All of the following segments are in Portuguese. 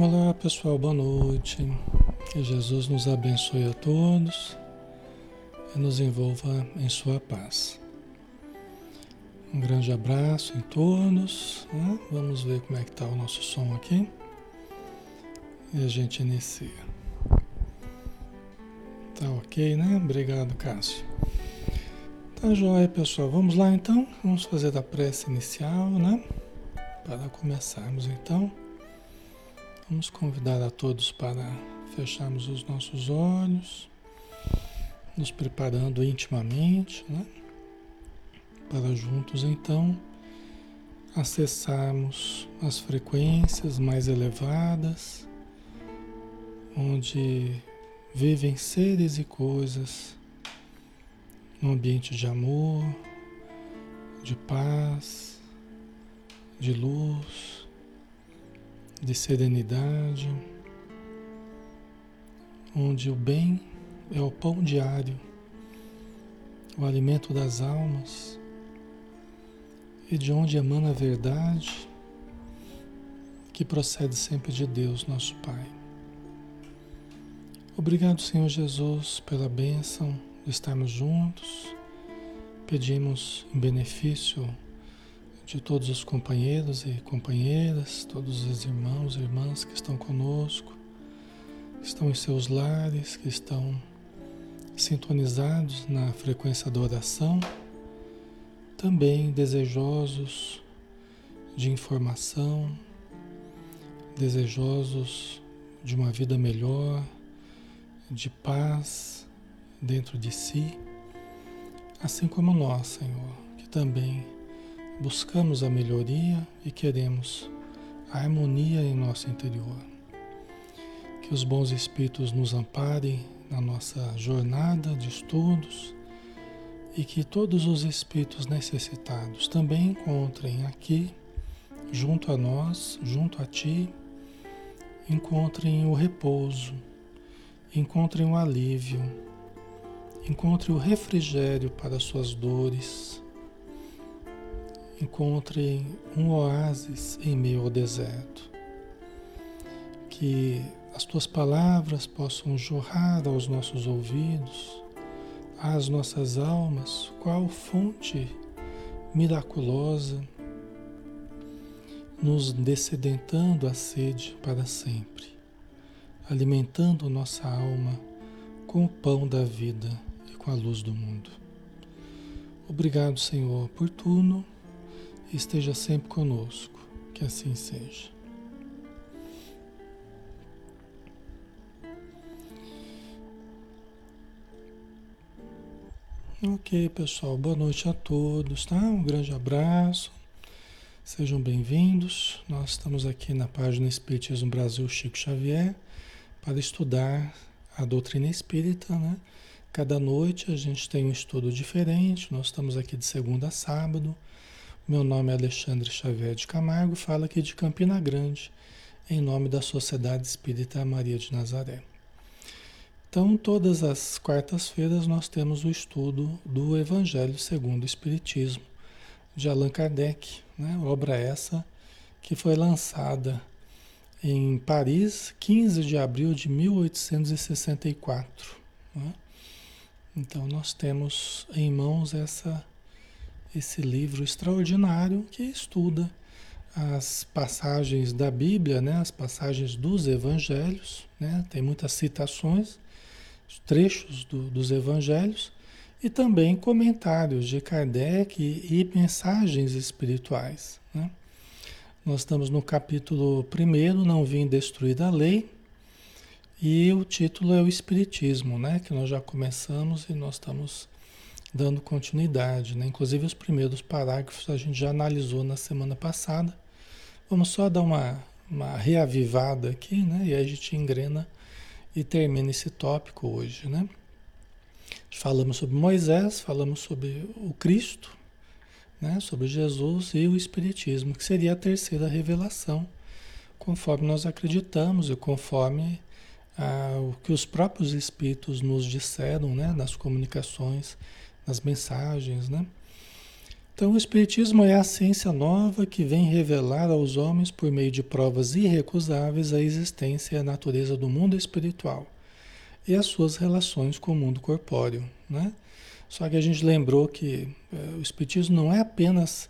Olá pessoal, boa noite. Que Jesus nos abençoe a todos e nos envolva em sua paz. Um grande abraço em todos. Né? Vamos ver como é que está o nosso som aqui. E a gente inicia. Tá ok, né? Obrigado, Cássio. Tá joia, pessoal. Vamos lá então. Vamos fazer a prece inicial, né? Para começarmos então. Vamos convidar a todos para fecharmos os nossos olhos, nos preparando intimamente, né? Para juntos então acessarmos as frequências mais elevadas, onde vivem seres e coisas num ambiente de amor, de paz, de luz de serenidade, onde o bem é o pão diário, o alimento das almas, e de onde emana a verdade que procede sempre de Deus, nosso Pai. Obrigado, Senhor Jesus, pela bênção de estarmos juntos. Pedimos em benefício de todos os companheiros e companheiras, todos os irmãos e irmãs que estão conosco, que estão em seus lares, que estão sintonizados na frequência da oração, também desejosos de informação, desejosos de uma vida melhor, de paz dentro de si, assim como nós, Senhor, que também buscamos a melhoria e queremos a harmonia em nosso interior. Que os bons espíritos nos amparem na nossa jornada de estudos e que todos os espíritos necessitados também encontrem aqui, junto a nós, junto a Ti, encontrem o repouso, encontrem o alívio, encontrem o refrigério para suas dores encontre um oásis em meio ao deserto. Que as tuas palavras possam jorrar aos nossos ouvidos, às nossas almas, qual fonte miraculosa, nos descedentando a sede para sempre, alimentando nossa alma com o pão da vida e com a luz do mundo. Obrigado, Senhor, por tudo esteja sempre conosco. Que assim seja. Ok, pessoal. Boa noite a todos, tá? Um grande abraço. Sejam bem-vindos. Nós estamos aqui na página Espiritismo Brasil Chico Xavier para estudar a doutrina espírita, né? Cada noite a gente tem um estudo diferente. Nós estamos aqui de segunda a sábado meu nome é Alexandre Xavier de Camargo, falo aqui de Campina Grande, em nome da Sociedade Espírita Maria de Nazaré. Então, todas as quartas-feiras nós temos o estudo do Evangelho segundo o Espiritismo, de Allan Kardec, né? obra essa que foi lançada em Paris, 15 de abril de 1864. Né? Então, nós temos em mãos essa esse livro extraordinário que estuda as passagens da Bíblia, né, as passagens dos evangelhos, né, tem muitas citações, trechos do, dos evangelhos e também comentários de Kardec e, e mensagens espirituais. Né. Nós estamos no capítulo 1, Não Vim Destruir a Lei, e o título é o Espiritismo, né, que nós já começamos e nós estamos dando continuidade. Né? Inclusive os primeiros parágrafos a gente já analisou na semana passada. Vamos só dar uma, uma reavivada aqui, né? E aí a gente engrena e termina esse tópico hoje, né? Falamos sobre Moisés, falamos sobre o Cristo, né? sobre Jesus e o Espiritismo, que seria a terceira revelação, conforme nós acreditamos e conforme ah, o que os próprios Espíritos nos disseram né? nas comunicações nas mensagens, né? Então, o Espiritismo é a ciência nova que vem revelar aos homens, por meio de provas irrecusáveis, a existência e a natureza do mundo espiritual e as suas relações com o mundo corpóreo. Né? Só que a gente lembrou que é, o Espiritismo não é apenas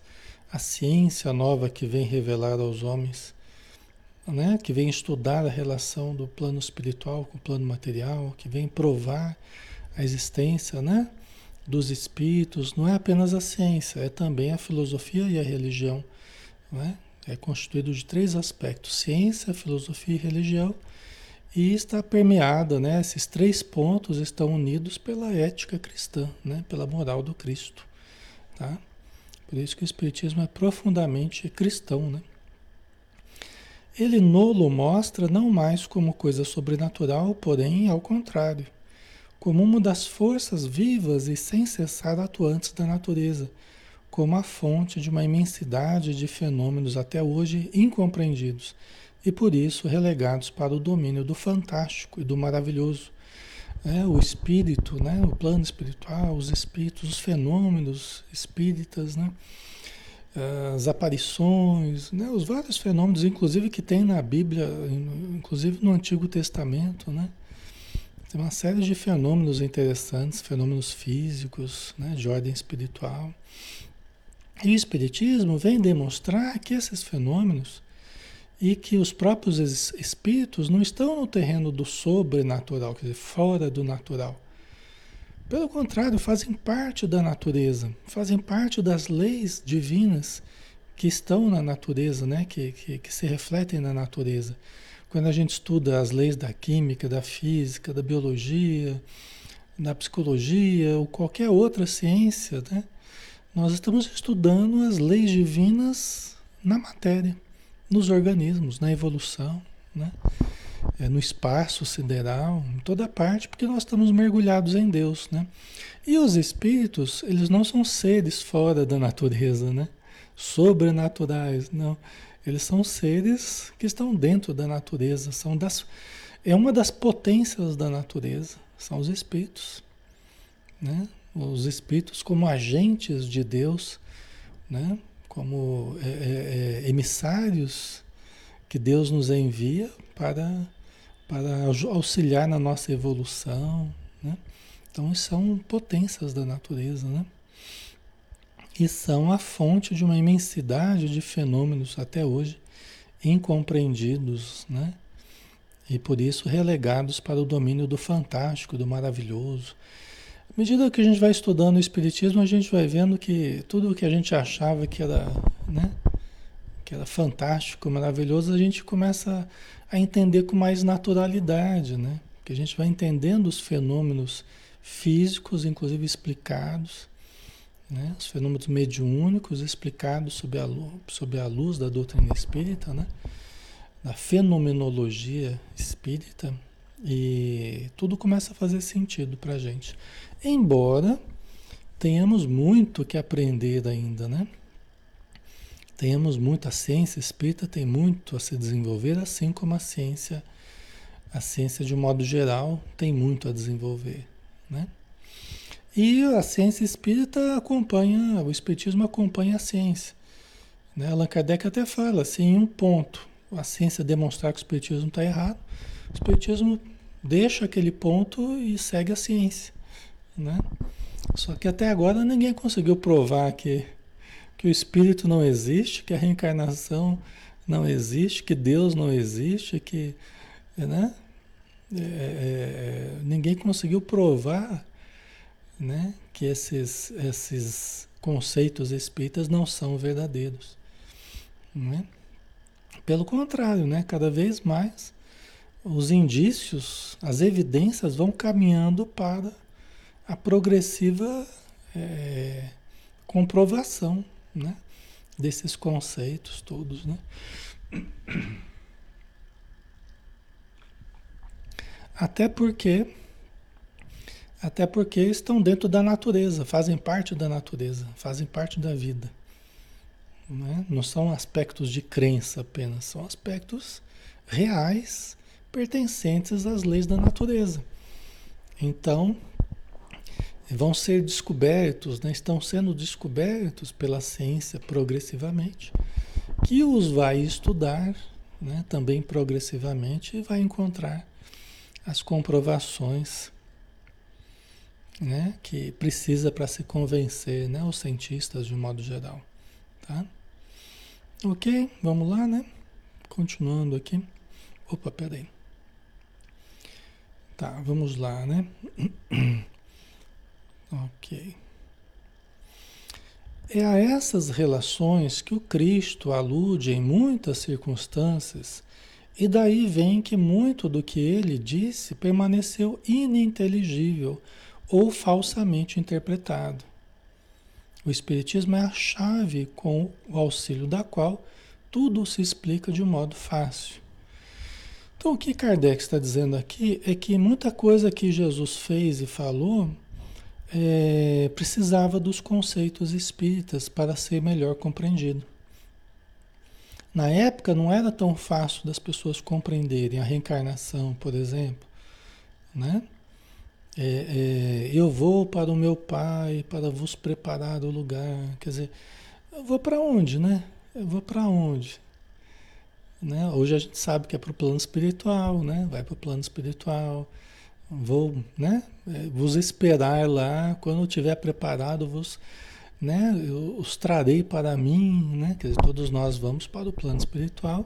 a ciência nova que vem revelar aos homens, né? que vem estudar a relação do plano espiritual com o plano material, que vem provar a existência né? Dos espíritos, não é apenas a ciência, é também a filosofia e a religião. Né? É constituído de três aspectos: ciência, filosofia e religião. E está permeada, né? Esses três pontos estão unidos pela ética cristã, né? Pela moral do Cristo, tá? Por isso que o Espiritismo é profundamente cristão, né? Ele nolo mostra não mais como coisa sobrenatural, porém ao contrário, como uma das forças vivas e sem cessar atuantes da natureza, como a fonte de uma imensidade de fenômenos até hoje incompreendidos e por isso relegados para o domínio do fantástico e do maravilhoso. É, o espírito, né, o plano espiritual, os espíritos, os fenômenos espíritas, né, as aparições, né, os vários fenômenos, inclusive que tem na Bíblia, inclusive no Antigo Testamento, né, tem uma série de fenômenos interessantes, fenômenos físicos, né, de ordem espiritual. E o Espiritismo vem demonstrar que esses fenômenos e que os próprios espíritos não estão no terreno do sobrenatural, quer dizer, fora do natural. Pelo contrário, fazem parte da natureza, fazem parte das leis divinas que estão na natureza, né? que, que, que se refletem na natureza. Quando a gente estuda as leis da química, da física, da biologia, da psicologia ou qualquer outra ciência, né? nós estamos estudando as leis divinas na matéria nos organismos, na evolução, né? É, no espaço sideral, em toda parte, porque nós estamos mergulhados em Deus, né? E os espíritos, eles não são seres fora da natureza, né? Sobrenaturais, não. Eles são seres que estão dentro da natureza, são das é uma das potências da natureza, são os espíritos, né? Os espíritos como agentes de Deus, né? como é, é, é, emissários que Deus nos envia para, para auxiliar na nossa evolução. Né? Então, são potências da natureza. Né? São a fonte de uma imensidade de fenômenos até hoje incompreendidos, né? E por isso relegados para o domínio do fantástico, do maravilhoso, à medida que a gente vai estudando o Espiritismo, a gente vai vendo que tudo o que a gente achava que era, né, que era fantástico, maravilhoso, a gente começa a entender com mais naturalidade, né? Que a gente vai entendendo os fenômenos físicos, inclusive explicados, né? Os fenômenos mediúnicos explicados sob a luz, sob a luz da doutrina espírita, né? Da fenomenologia espírita. E tudo começa a fazer sentido para a gente. Embora tenhamos muito que aprender ainda, né? Tenhamos muito, a ciência espírita tem muito a se desenvolver, assim como a ciência, a ciência de modo geral tem muito a desenvolver, né? E a ciência espírita acompanha, o espiritismo acompanha a ciência. Né? Allan Kardec até fala, assim, em um ponto, a ciência demonstrar que o espiritismo está errado, o espiritismo deixa aquele ponto e segue a ciência. Né? Só que até agora ninguém conseguiu provar que, que o espírito não existe, que a reencarnação não existe, que Deus não existe, que. Né? É, é, é ninguém conseguiu provar né, que esses, esses conceitos espíritas não são verdadeiros. Né? Pelo contrário, né, cada vez mais os indícios, as evidências vão caminhando para a progressiva é, comprovação né, desses conceitos todos. Né? Até porque, até porque estão dentro da natureza, fazem parte da natureza, fazem parte da vida. Né? Não são aspectos de crença apenas, são aspectos reais pertencentes às leis da natureza. Então, vão ser descobertos, né? estão sendo descobertos pela ciência progressivamente, que os vai estudar né? também progressivamente e vai encontrar as comprovações né? que precisa para se convencer né? os cientistas de modo geral. Tá? Ok, vamos lá, né? Continuando aqui. Opa, peraí. Tá, vamos lá, né? Ok. É a essas relações que o Cristo alude em muitas circunstâncias, e daí vem que muito do que ele disse permaneceu ininteligível ou falsamente interpretado. O Espiritismo é a chave com o auxílio da qual tudo se explica de um modo fácil. Então, o que Kardec está dizendo aqui é que muita coisa que Jesus fez e falou é, precisava dos conceitos espíritas para ser melhor compreendido. Na época não era tão fácil das pessoas compreenderem a reencarnação, por exemplo, né? É, é, eu vou para o meu pai para vos preparar o lugar. Quer dizer, eu vou para onde, né? Eu vou para onde? Né? Hoje a gente sabe que é para o plano espiritual, né? Vai para o plano espiritual. Vou, né? É, vos esperar lá, quando eu estiver preparado, vos, né? Eu os trarei para mim, né? Quer dizer, todos nós vamos para o plano espiritual.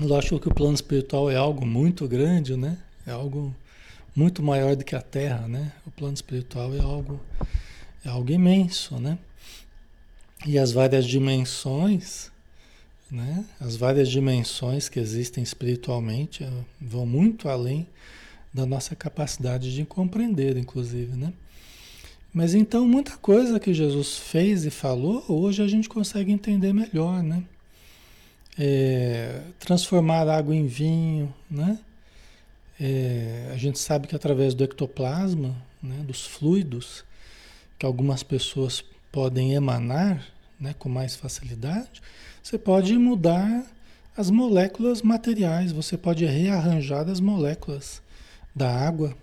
Lógico que o plano espiritual é algo muito grande, né? É algo muito maior do que a Terra, né? O plano espiritual é algo, é algo imenso, né? E as várias dimensões, né? As várias dimensões que existem espiritualmente eh, vão muito além da nossa capacidade de compreender, inclusive, né? Mas então muita coisa que Jesus fez e falou, hoje a gente consegue entender melhor, né? É, transformar água em vinho, né? É, a gente sabe que através do ectoplasma, né, dos fluidos, que algumas pessoas podem emanar né, com mais facilidade, você pode mudar as moléculas materiais, você pode rearranjar as moléculas da água.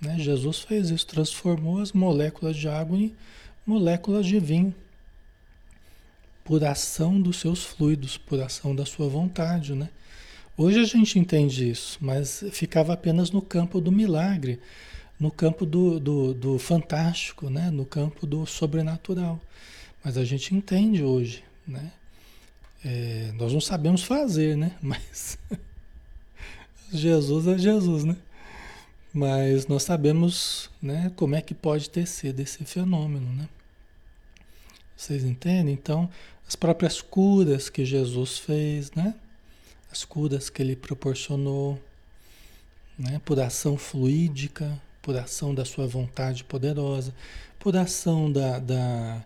Né? Jesus fez isso, transformou as moléculas de água em moléculas de vinho, por ação dos seus fluidos, por ação da sua vontade. Né? Hoje a gente entende isso, mas ficava apenas no campo do milagre, no campo do, do, do fantástico, né? no campo do sobrenatural. Mas a gente entende hoje, né? É, nós não sabemos fazer, né? Mas Jesus é Jesus, né? Mas nós sabemos né, como é que pode ter sido esse fenômeno. Né? Vocês entendem? Então, as próprias curas que Jesus fez, né? As curas que ele proporcionou, né? por ação fluídica, por ação da sua vontade poderosa, por ação da, da,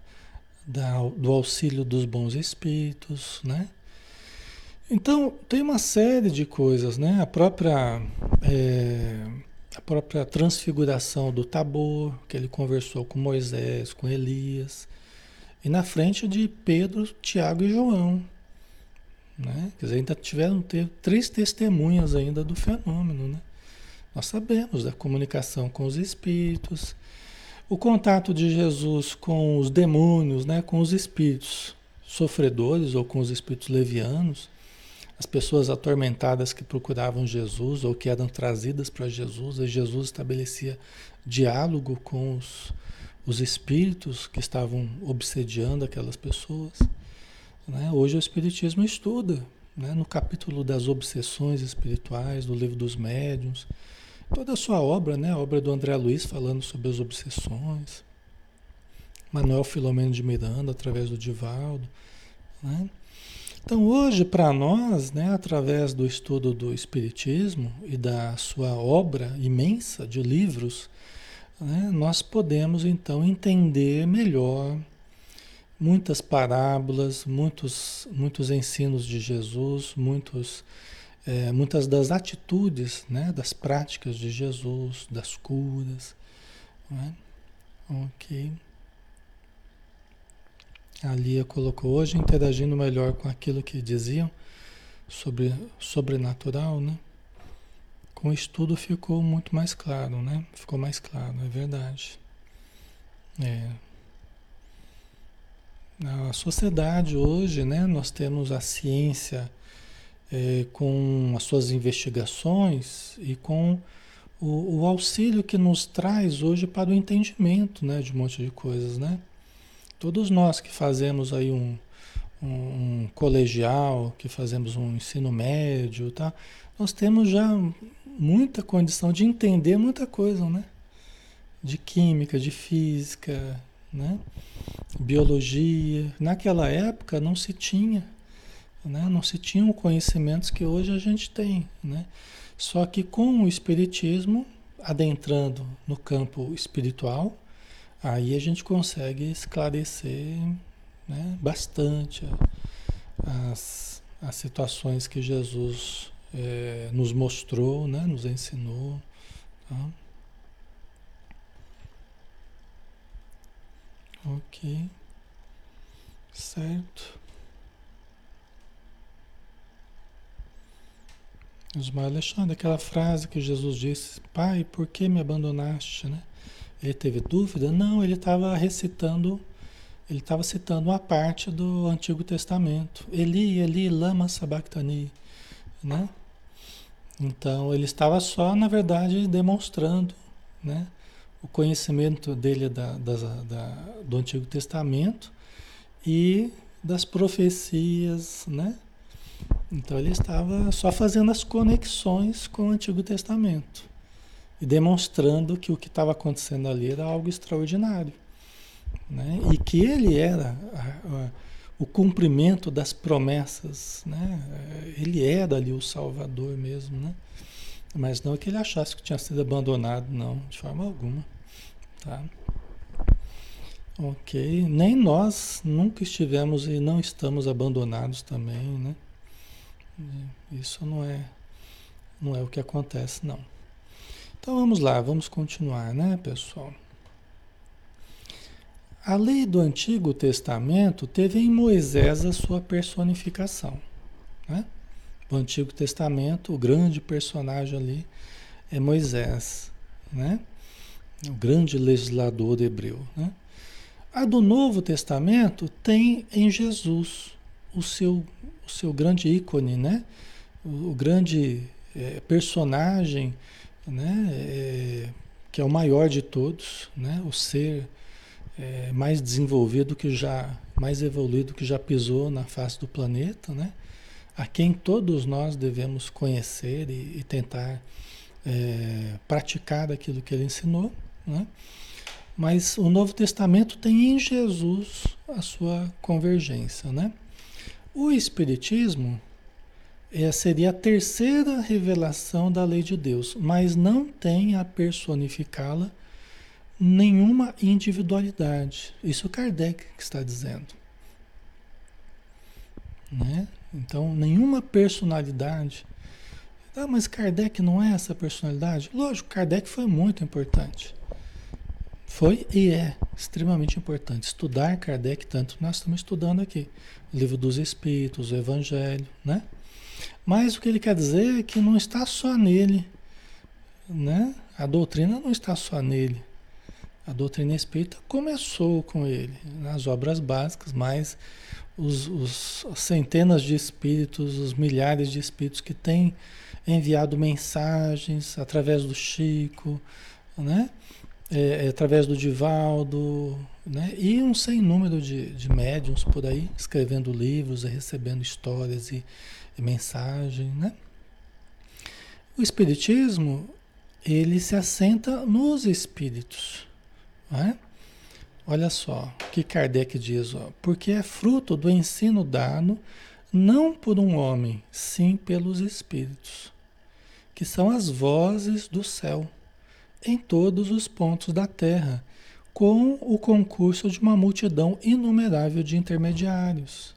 da, do auxílio dos bons espíritos, né? Então, tem uma série de coisas, né? A própria é, a própria transfiguração do Tabor, que ele conversou com Moisés, com Elias, e na frente de Pedro, Tiago e João. Né? Quer dizer, ainda tiveram ter, três testemunhas ainda do fenômeno. Né? Nós sabemos da comunicação com os espíritos, o contato de Jesus com os demônios, né? com os espíritos sofredores ou com os espíritos levianos as pessoas atormentadas que procuravam Jesus ou que eram trazidas para Jesus, e Jesus estabelecia diálogo com os, os espíritos que estavam obsediando aquelas pessoas. Né? Hoje o Espiritismo estuda, né? no capítulo das obsessões espirituais, do livro dos médiuns, toda a sua obra, né? a obra do André Luiz falando sobre as obsessões, Manuel Filomeno de Miranda, através do Divaldo. Né? Então, hoje, para nós, né, através do estudo do Espiritismo e da sua obra imensa de livros, né, nós podemos então entender melhor muitas parábolas, muitos, muitos ensinos de Jesus, muitos, é, muitas das atitudes, né, das práticas de Jesus, das curas. Né? Ok. A Lia colocou hoje interagindo melhor com aquilo que diziam sobre sobrenatural, né? Com o estudo ficou muito mais claro, né? Ficou mais claro, é verdade. É. Na sociedade hoje, né, nós temos a ciência é, com as suas investigações e com o, o, auxílio que nos traz hoje para o entendimento né, de um monte de coisas. Né? Todos nós que fazemos aí um, um, um colegial, que fazemos um ensino médio, tá? nós temos já muita condição de entender muita coisa, né? De química, de física, né? Biologia. Naquela época não se tinha, né? Não se tinham conhecimentos que hoje a gente tem, né? Só que com o espiritismo adentrando no campo espiritual, aí a gente consegue esclarecer né, bastante as, as situações que Jesus é, nos mostrou, né, nos ensinou. Tá? Ok. Certo. Osmar Alexandre, aquela frase que Jesus disse, Pai, por que me abandonaste? Né? Ele teve dúvida? Não, ele estava recitando, ele estava citando uma parte do Antigo Testamento. Eli, Eli, lama sabachthani. Né? Então ele estava só, na verdade, demonstrando né, o conhecimento dele da, da, da, do Antigo Testamento e das profecias, né? Então ele estava só fazendo as conexões com o Antigo Testamento e demonstrando que o que estava acontecendo ali era algo extraordinário, né? E que ele era a, a, o cumprimento das promessas, né? Ele era ali o Salvador mesmo, né? Mas não que ele achasse que tinha sido abandonado, não, de forma alguma, tá? Ok, nem nós nunca estivemos e não estamos abandonados também, né? Isso não é, não é o que acontece, não. Então vamos lá, vamos continuar, né, pessoal? A lei do Antigo Testamento teve em Moisés a sua personificação. Né? O Antigo Testamento, o grande personagem ali é Moisés, né? o grande legislador hebreu. Né? A do Novo Testamento tem em Jesus o seu, o seu grande ícone, né? o, o grande é, personagem né? É, que é o maior de todos, né? o ser é, mais desenvolvido que já, mais evoluído que já pisou na face do planeta, né? A quem todos nós devemos conhecer e, e tentar é, praticar aquilo que ele ensinou, né? Mas o Novo Testamento tem em Jesus a sua convergência, né? O Espiritismo é, seria a terceira revelação da lei de Deus, mas não tem a personificá-la nenhuma individualidade. Isso Kardec que está dizendo. Né? Então, nenhuma personalidade. Ah, mas Kardec não é essa personalidade? Lógico, Kardec foi muito importante. Foi e é extremamente importante. Estudar Kardec, tanto nós estamos estudando aqui. O livro dos Espíritos, o Evangelho, né? Mas o que ele quer dizer é que não está só nele, né? A doutrina não está só nele. A doutrina espírita começou com ele, nas obras básicas, mas os, os centenas de espíritos, os milhares de espíritos que têm enviado mensagens através do Chico, né? É, é, através do Divaldo, né? e um sem número de, de médiums por aí, escrevendo livros e recebendo histórias e, e mensagens. Né? O Espiritismo, ele se assenta nos espíritos. É? Olha só o que Kardec diz, ó, porque é fruto do ensino dado não por um homem, sim pelos espíritos, que são as vozes do céu, em todos os pontos da terra, com o concurso de uma multidão inumerável de intermediários.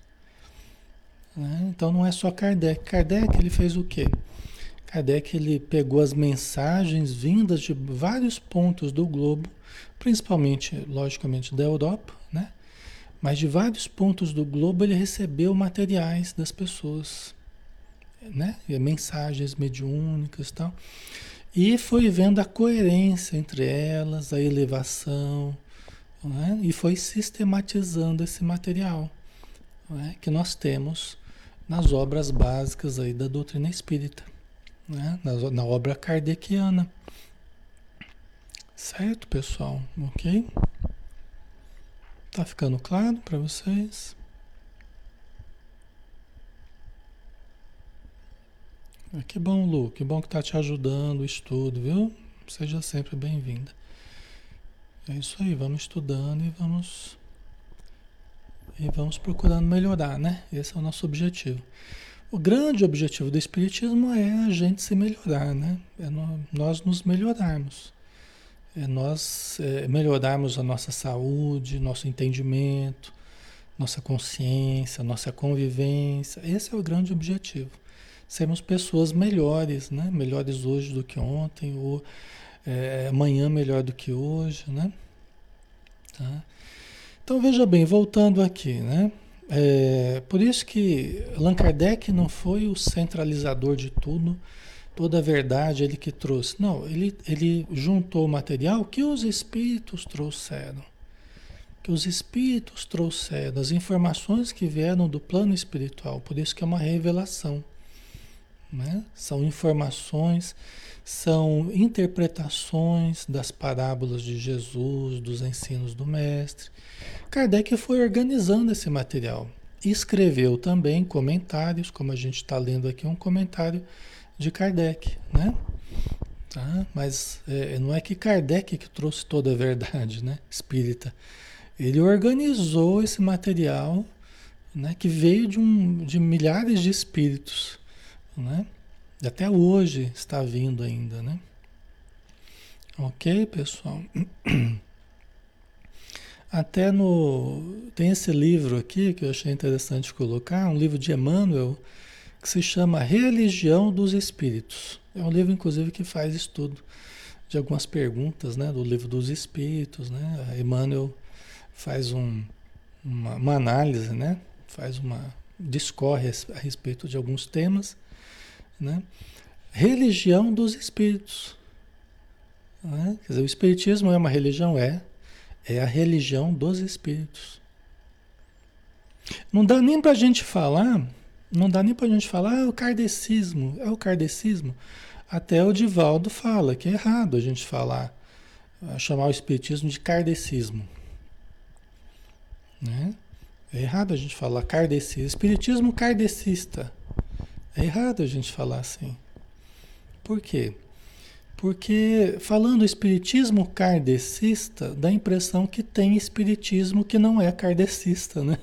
Né? Então não é só Kardec. Kardec ele fez o quê? Kardec ele pegou as mensagens vindas de vários pontos do globo principalmente, logicamente, da Europa, né? Mas de vários pontos do globo ele recebeu materiais das pessoas, né? Mensagens mediúnicas e tal. E foi vendo a coerência entre elas, a elevação, né? e foi sistematizando esse material né? que nós temos nas obras básicas aí da doutrina espírita, né? na, na obra kardeciana. Certo, pessoal? Ok? Tá ficando claro para vocês? Ah, que bom, Lu, que bom que tá te ajudando o estudo, viu? Seja sempre bem-vinda. É isso aí, vamos estudando e vamos e vamos procurando melhorar, né? Esse é o nosso objetivo. O grande objetivo do Espiritismo é a gente se melhorar, né? É nós nos melhorarmos. É nós é, melhorarmos a nossa saúde, nosso entendimento, nossa consciência, nossa convivência. Esse é o grande objetivo sermos pessoas melhores, né? Melhores hoje do que ontem, ou é, amanhã melhor do que hoje, né? Tá? Então veja bem, voltando aqui, né? É, por isso que Allan Kardec não foi o centralizador de tudo, toda a verdade ele que trouxe. Não, ele, ele juntou o material que os espíritos trouxeram. Que os espíritos trouxeram, as informações que vieram do plano espiritual. Por isso que é uma revelação. Né? São informações, são interpretações das parábolas de Jesus, dos ensinos do Mestre. Kardec foi organizando esse material. Escreveu também comentários, como a gente está lendo aqui, um comentário de Kardec, né? Tá? Mas é, não é que Kardec que trouxe toda a verdade, né? Espírita. Ele organizou esse material, né? Que veio de, um, de milhares de espíritos, né? Até hoje está vindo ainda, né? Ok, pessoal? Até no. Tem esse livro aqui que eu achei interessante colocar, um livro de Emmanuel, que se chama Religião dos Espíritos. É um livro, inclusive, que faz estudo de algumas perguntas né, do livro dos Espíritos. Né? A Emmanuel faz um, uma, uma análise, né? faz uma. discorre a respeito de alguns temas né? Religião dos espíritos. Né? Quer dizer, o espiritismo é uma religião? É. É a religião dos espíritos. Não dá nem para a gente falar, não dá nem para a gente falar, ah, o kardecismo, é o kardecismo. Até o Divaldo fala que é errado a gente falar, chamar o espiritismo de kardecismo. Né? É errado a gente falar kardecismo. Espiritismo kardecista. É errado a gente falar assim. Por quê? Porque falando espiritismo kardecista, dá a impressão que tem espiritismo que não é kardecista, né?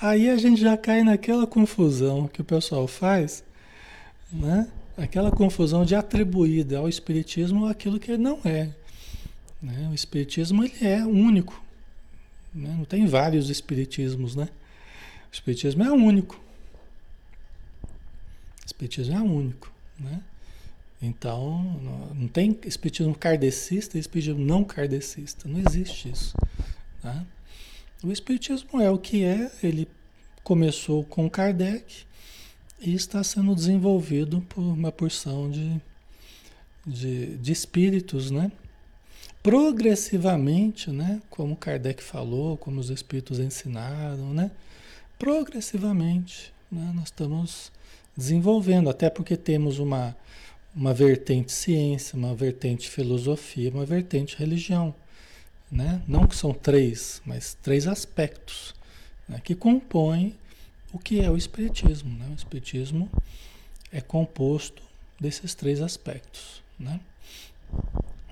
Aí a gente já cai naquela confusão que o pessoal faz, né? Aquela confusão de atribuir ao espiritismo aquilo que não é. Né? O espiritismo ele é único. Né? Não tem vários espiritismos, né? O espiritismo é único. Espiritismo é único, né? Então, não tem espiritismo kardecista e espiritismo não kardecista. Não existe isso. Tá? O espiritismo é o que é, ele começou com Kardec e está sendo desenvolvido por uma porção de, de, de espíritos, né? Progressivamente, né? Como Kardec falou, como os espíritos ensinaram, né? Progressivamente, né? nós estamos desenvolvendo, até porque temos uma, uma vertente ciência, uma vertente filosofia, uma vertente religião. Né? Não que são três, mas três aspectos né? que compõem o que é o Espiritismo. Né? O Espiritismo é composto desses três aspectos. Né?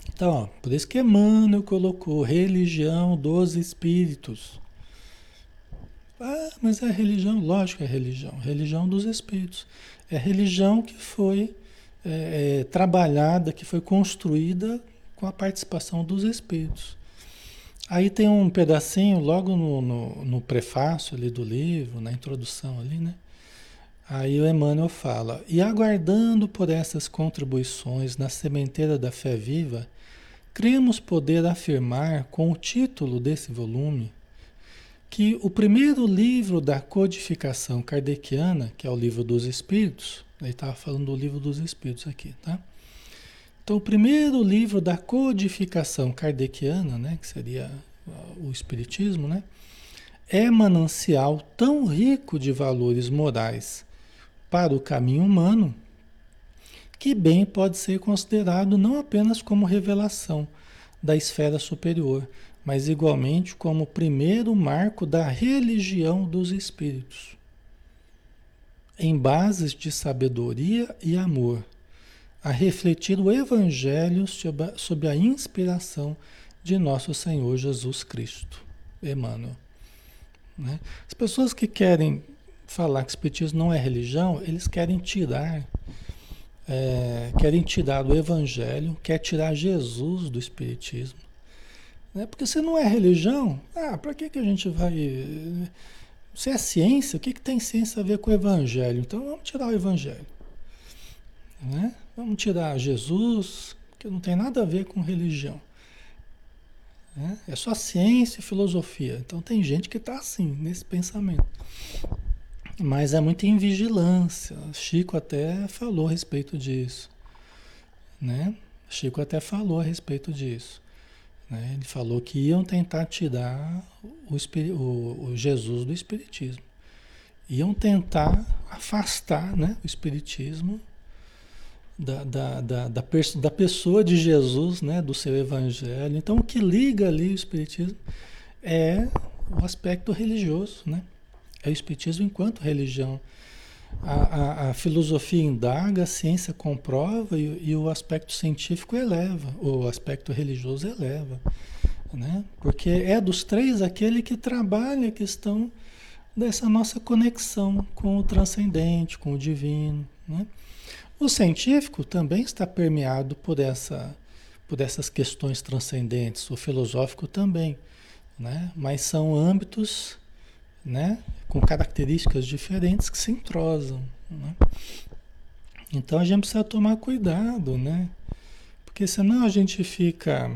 Então, ó, por isso que Emmanuel colocou religião dos espíritos. Ah, mas é religião, lógico é religião, religião dos espíritos. É religião que foi é, é, trabalhada, que foi construída com a participação dos espíritos. Aí tem um pedacinho logo no, no, no, prefácio ali do livro, na introdução ali, né? Aí o Emmanuel fala, e aguardando por essas contribuições na sementeira da fé viva, cremos poder afirmar com o título desse volume que o primeiro livro da codificação kardeciana, que é o livro dos Espíritos, ele estava falando do livro dos Espíritos aqui, tá? Então, o primeiro livro da codificação kardeciana, né, que seria o Espiritismo, né? É manancial tão rico de valores morais para o caminho humano que bem pode ser considerado não apenas como revelação da esfera superior, mas igualmente como o primeiro marco da religião dos espíritos, em bases de sabedoria e amor, a refletir o Evangelho sob a inspiração de nosso Senhor Jesus Cristo, Emmanuel. Né? As pessoas que querem falar que o Espiritismo não é religião, eles querem tirar é, querem tirar o Evangelho, quer tirar Jesus do Espiritismo. Né? Porque se não é religião, ah, para que, que a gente vai. Se é ciência, o que, que tem ciência a ver com o Evangelho? Então vamos tirar o Evangelho. Né? Vamos tirar Jesus, que não tem nada a ver com religião. Né? É só ciência e filosofia. Então tem gente que está assim, nesse pensamento. Mas é muita invigilância. Chico até falou a respeito disso. Né? Chico até falou a respeito disso. Né? Ele falou que iam tentar tirar o, o, o Jesus do Espiritismo. Iam tentar afastar né, o Espiritismo da, da, da, da, da pessoa de Jesus, né, do seu Evangelho. Então, o que liga ali o Espiritismo é o aspecto religioso, né? É o Espiritismo enquanto religião. A, a, a filosofia indaga, a ciência comprova e, e, o aspecto científico eleva, o aspecto religioso eleva. Né? Porque é dos três aquele que trabalha a questão dessa nossa conexão com o transcendente, com o divino. Né? O científico também está permeado por, essa, por essas questões transcendentes, o filosófico também, né? mas são âmbitos né? com características diferentes que se entrosam. Né? Então a gente precisa tomar cuidado, né? Porque senão a gente fica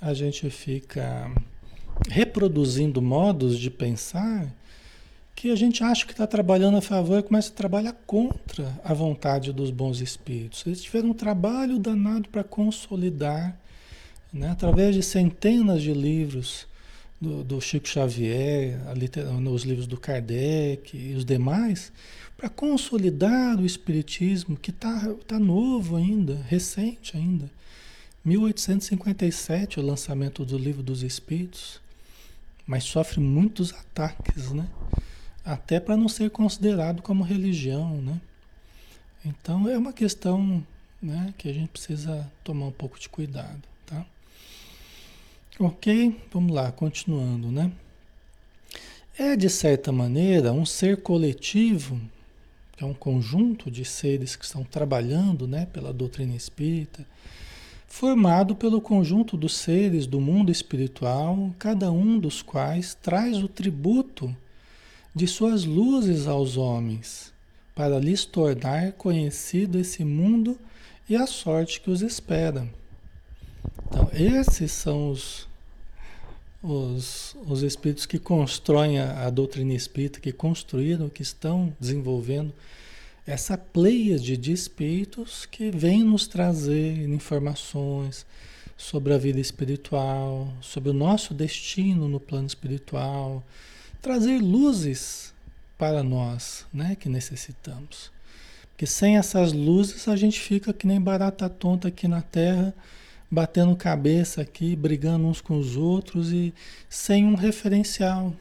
a gente fica reproduzindo modos de pensar que a gente acha que está trabalhando a favor e começa a trabalhar contra a vontade dos bons espíritos. Eles tiveram um trabalho danado para consolidar, né, através de centenas de livros, do, do Chico Xavier, nos livros do Kardec e os demais, para consolidar o Espiritismo, que está tá novo ainda, recente ainda. 1857, o lançamento do Livro dos Espíritos, mas sofre muitos ataques, né? Até para não ser considerado como religião, né? Então é uma questão né, que a gente precisa tomar um pouco de cuidado, tá? Ok, vamos lá, continuando, né? É de certa maneira um ser coletivo, que é um conjunto de seres que estão trabalhando, né, pela doutrina espírita, formado pelo conjunto dos seres do mundo espiritual, cada um dos quais traz o tributo de suas luzes aos homens, para lhes tornar conhecido esse mundo e a sorte que os espera. Então, esses são os, os, os espíritos que constroem a, a doutrina espírita, que construíram, que estão desenvolvendo essa pleia de espíritos que vem nos trazer informações sobre a vida espiritual, sobre o nosso destino no plano espiritual, trazer luzes para nós, né, que necessitamos. Porque sem essas luzes a gente fica que nem barata tonta aqui na Terra, batendo cabeça aqui, brigando uns com os outros e sem um referencial.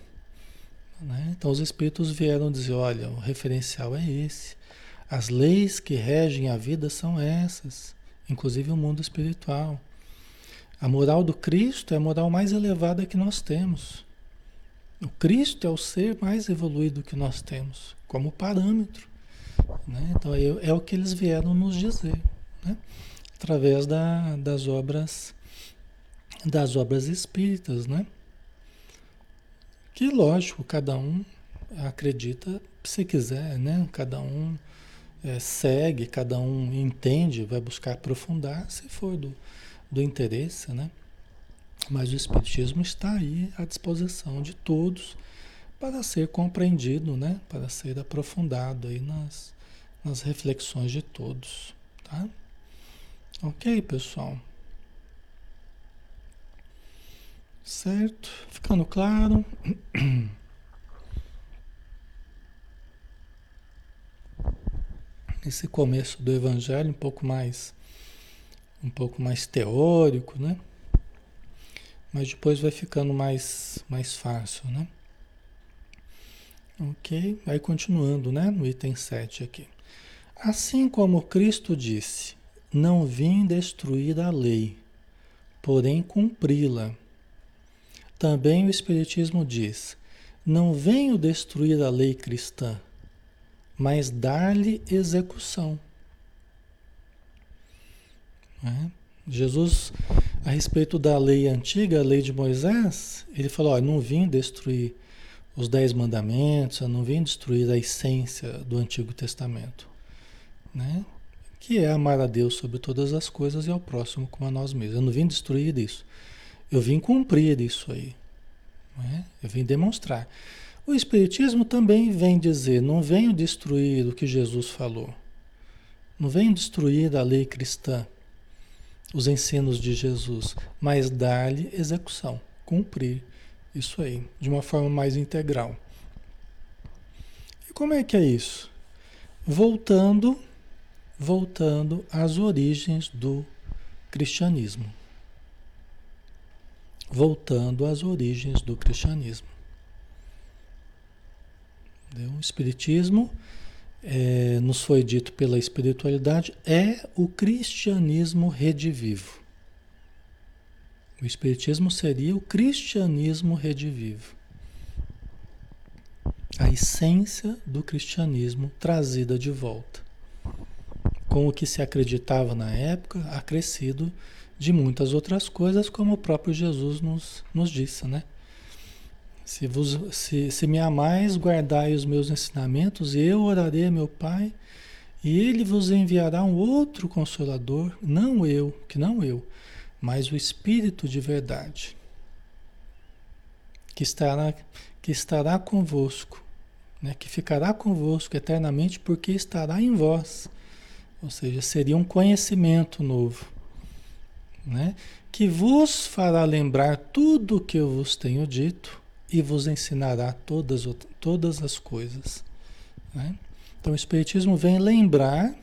Né? Então os espíritos vieram dizer: olha, o referencial é esse. As leis que regem a vida são essas, inclusive o mundo espiritual. A moral do Cristo é a moral mais elevada que nós temos. O Cristo é o ser mais evoluído que nós temos, como parâmetro. Né? Então é, é o que eles vieram nos dizer. Né? através da, das obras das obras espíritas, né? Que lógico, cada um acredita se quiser, né? Cada um é, segue, cada um entende, vai buscar aprofundar, se for do, do interesse, né? Mas o Espiritismo está aí à disposição de todos para ser compreendido, né? Para ser aprofundado aí nas, nas reflexões de todos, tá? Ok, pessoal? Certo? Ficando claro? Esse começo do evangelho um pouco mais um pouco mais teórico, né? Mas depois vai ficando mais mais fácil, né? OK? Aí continuando, né, no item 7 aqui. Assim como Cristo disse: Não vim destruir a lei, porém cumpri-la. Também o Espiritismo diz: Não venho destruir a lei cristã, mas dar-lhe execução. É? Jesus, a respeito da lei antiga, a lei de Moisés, ele falou: ó, não vim destruir os dez mandamentos, eu não vim destruir a essência do Antigo Testamento né? Que é amar a Deus sobre todas as coisas e ao próximo como a nós mesmos. Eu não vim destruir isso. Eu vim cumprir isso aí. Né? Eu vim demonstrar. O Espiritismo também vem dizer: não venho destruir o que Jesus falou. Não venho destruir a lei cristã, os ensinos de Jesus, mas dar-lhe execução, cumprir isso aí, de uma forma mais integral. E como é que é isso? Voltando voltando às origens do cristianismo. Voltando às origens do cristianismo. O Espiritismo, é, nos foi dito pela espiritualidade, é o cristianismo redivivo. O Espiritismo seria o cristianismo redivivo. A essência do cristianismo trazida de volta com o que se acreditava na época, acrescido de muitas outras coisas, como o próprio Jesus nos, nos disse, né? Se, vos, se, se me amais, guardai os meus ensinamentos, eu orarei a meu Pai, e ele vos enviará um outro consolador, não eu, que não eu, mas o Espírito de verdade, que estará, que estará convosco, né? que ficará convosco eternamente, porque estará em vós ou seja, seria um conhecimento novo, né? que vos fará lembrar tudo o que eu vos tenho dito e vos ensinará todas, todas as coisas. Né? Então o Espiritismo vem lembrar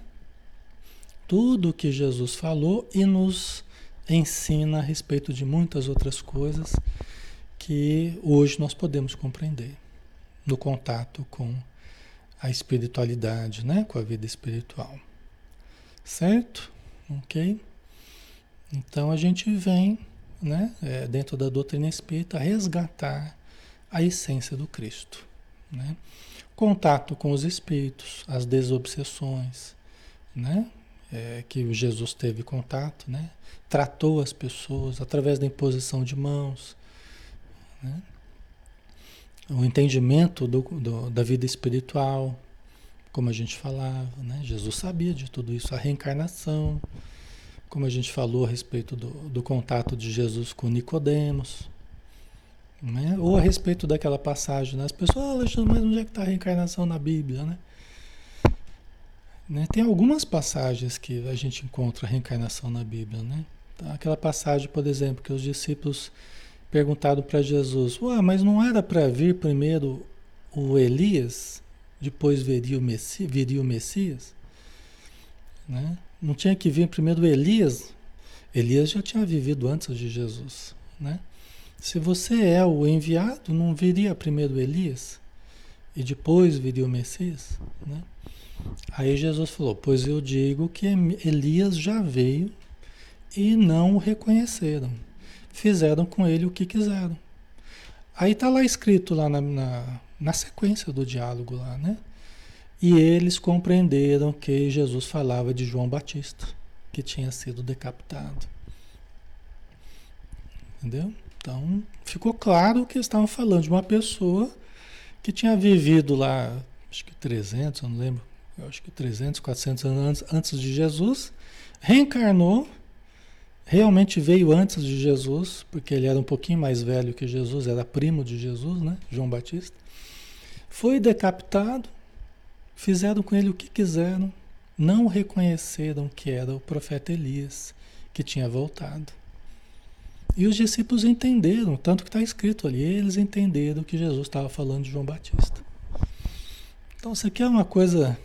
tudo o que Jesus falou e nos ensina a respeito de muitas outras coisas que hoje nós podemos compreender no contato com a espiritualidade, né? com a vida espiritual. Certo? Ok? Então a gente vem, né, é, dentro da doutrina espírita, resgatar a essência do Cristo. Né? Contato com os espíritos, as desobsessões, né? É, que Jesus teve contato, né? tratou as pessoas através da imposição de mãos, né? o entendimento do, do, da vida espiritual, como a gente falava, né? Jesus sabia de tudo isso, a reencarnação, como a gente falou a respeito do, do contato de Jesus com Nicodemos, né? ou a respeito daquela passagem, né? as pessoas, ah, Alexandre, mas onde é que está a reencarnação na Bíblia, né? né? Tem algumas passagens que a gente encontra a reencarnação na Bíblia, né? Tá, aquela passagem, por exemplo, que os discípulos perguntaram para Jesus, Ué, mas não era para vir primeiro o Elias depois viria o Messias, viria o Messias né? Não tinha que vir primeiro Elias. Elias já tinha vivido antes de Jesus, né? Se você é o enviado, não viria primeiro Elias e depois viria o Messias, né? Aí Jesus falou: Pois eu digo que Elias já veio e não o reconheceram. Fizeram com ele o que quiseram. Aí está lá escrito lá na, na, na sequência do diálogo lá, né? E eles compreenderam que Jesus falava de João Batista, que tinha sido decapitado. Entendeu? Então, ficou claro que estavam falando de uma pessoa que tinha vivido lá, acho que 300, eu não lembro, eu acho que 300, 400 anos antes de Jesus, reencarnou, realmente veio antes de Jesus, porque ele era um pouquinho mais velho que Jesus, era primo de Jesus, né? João Batista. Foi decapitado, fizeram com ele o que quiseram, não reconheceram que era o profeta Elias que tinha voltado. E os discípulos entenderam, tanto que está escrito ali, eles entenderam que Jesus estava falando de João Batista. Então, isso aqui é uma coisa,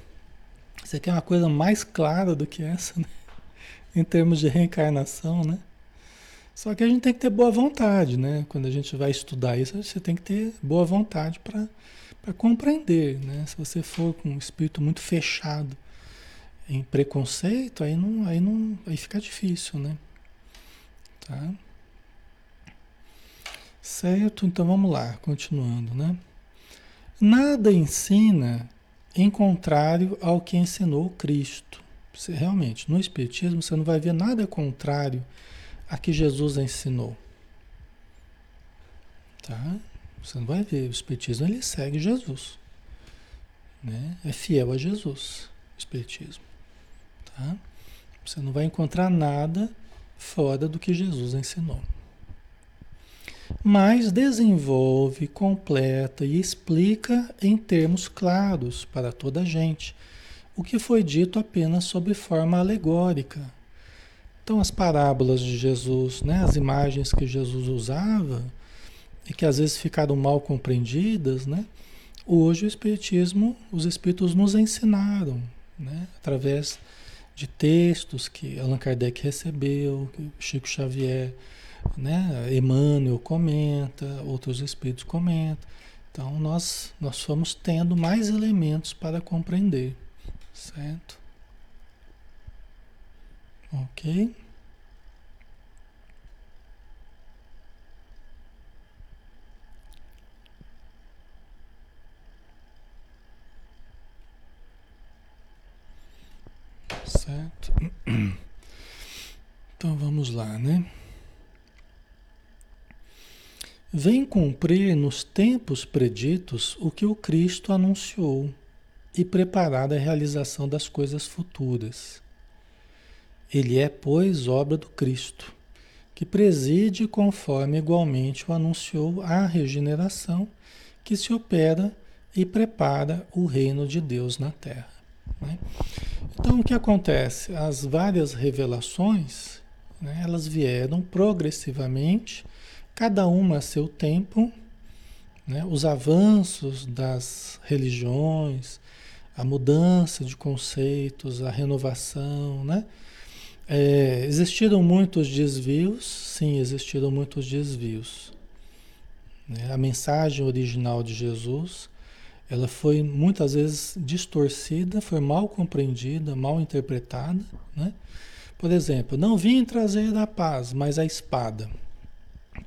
isso aqui é uma coisa mais clara do que essa, né? em termos de reencarnação, né? Só que a gente tem que ter boa vontade, né? Quando a gente vai estudar isso, você tem que ter boa vontade para compreender, né? Se você for com um espírito muito fechado em preconceito, aí não, aí não, aí fica difícil, né? Tá? Certo? Então vamos lá, continuando, né? Nada ensina em contrário ao que ensinou Cristo. Você, realmente, no Espiritismo você não vai ver nada contrário a que Jesus ensinou. Tá? Você não vai ver. O Espiritismo ele segue Jesus. Né? É fiel a Jesus, o Espiritismo. Tá? Você não vai encontrar nada fora do que Jesus ensinou mas desenvolve, completa e explica em termos claros para toda a gente o que foi dito apenas sob forma alegórica. Então, as parábolas de Jesus, né, as imagens que Jesus usava e que às vezes ficaram mal compreendidas, né, hoje o Espiritismo, os Espíritos nos ensinaram, né, através de textos que Allan Kardec recebeu, que Chico Xavier né? Emmanuel comenta, outros espíritos comentam. Então nós nós fomos tendo mais elementos para compreender, certo? OK? Certo? Então vamos lá, né? Vem cumprir nos tempos preditos o que o Cristo anunciou e preparar a realização das coisas futuras. Ele é, pois, obra do Cristo, que preside conforme igualmente o anunciou a regeneração que se opera e prepara o reino de Deus na terra. Né? Então, o que acontece? As várias revelações, né, elas vieram progressivamente cada uma a seu tempo, né? os avanços das religiões, a mudança de conceitos, a renovação, né? É, existiram muitos desvios, sim, existiram muitos desvios. Né? A mensagem original de Jesus, ela foi muitas vezes distorcida, foi mal compreendida, mal interpretada, né? Por exemplo, não vim trazer a paz, mas a espada.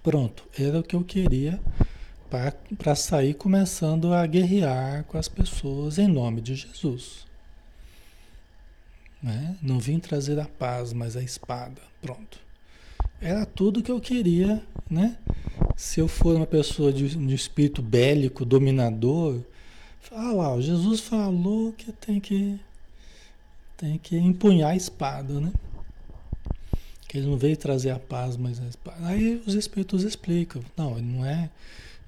Pronto, era o que eu queria para sair começando a guerrear com as pessoas em nome de Jesus. Né? Não vim trazer a paz, mas a espada. Pronto. Era tudo que eu queria, né? Se eu for uma pessoa de, de espírito bélico, dominador, fala lá, Jesus falou que tem que tem que empunhar a espada, né? Que ele não veio trazer a paz, mas. Aí os espíritos explicam, não, não é,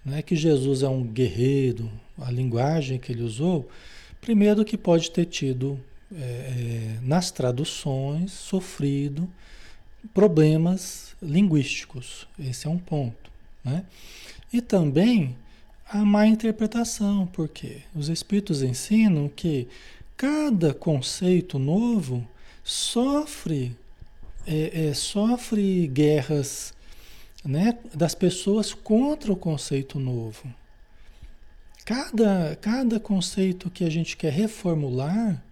não é que Jesus é um guerreiro, a linguagem que ele usou, primeiro que pode ter tido é, é, nas traduções sofrido problemas linguísticos, esse é um ponto, né? E também a má interpretação, porque os espíritos ensinam que cada conceito novo sofre é, é, sofre guerras né, das pessoas contra o conceito novo. Cada, cada conceito que a gente quer reformular,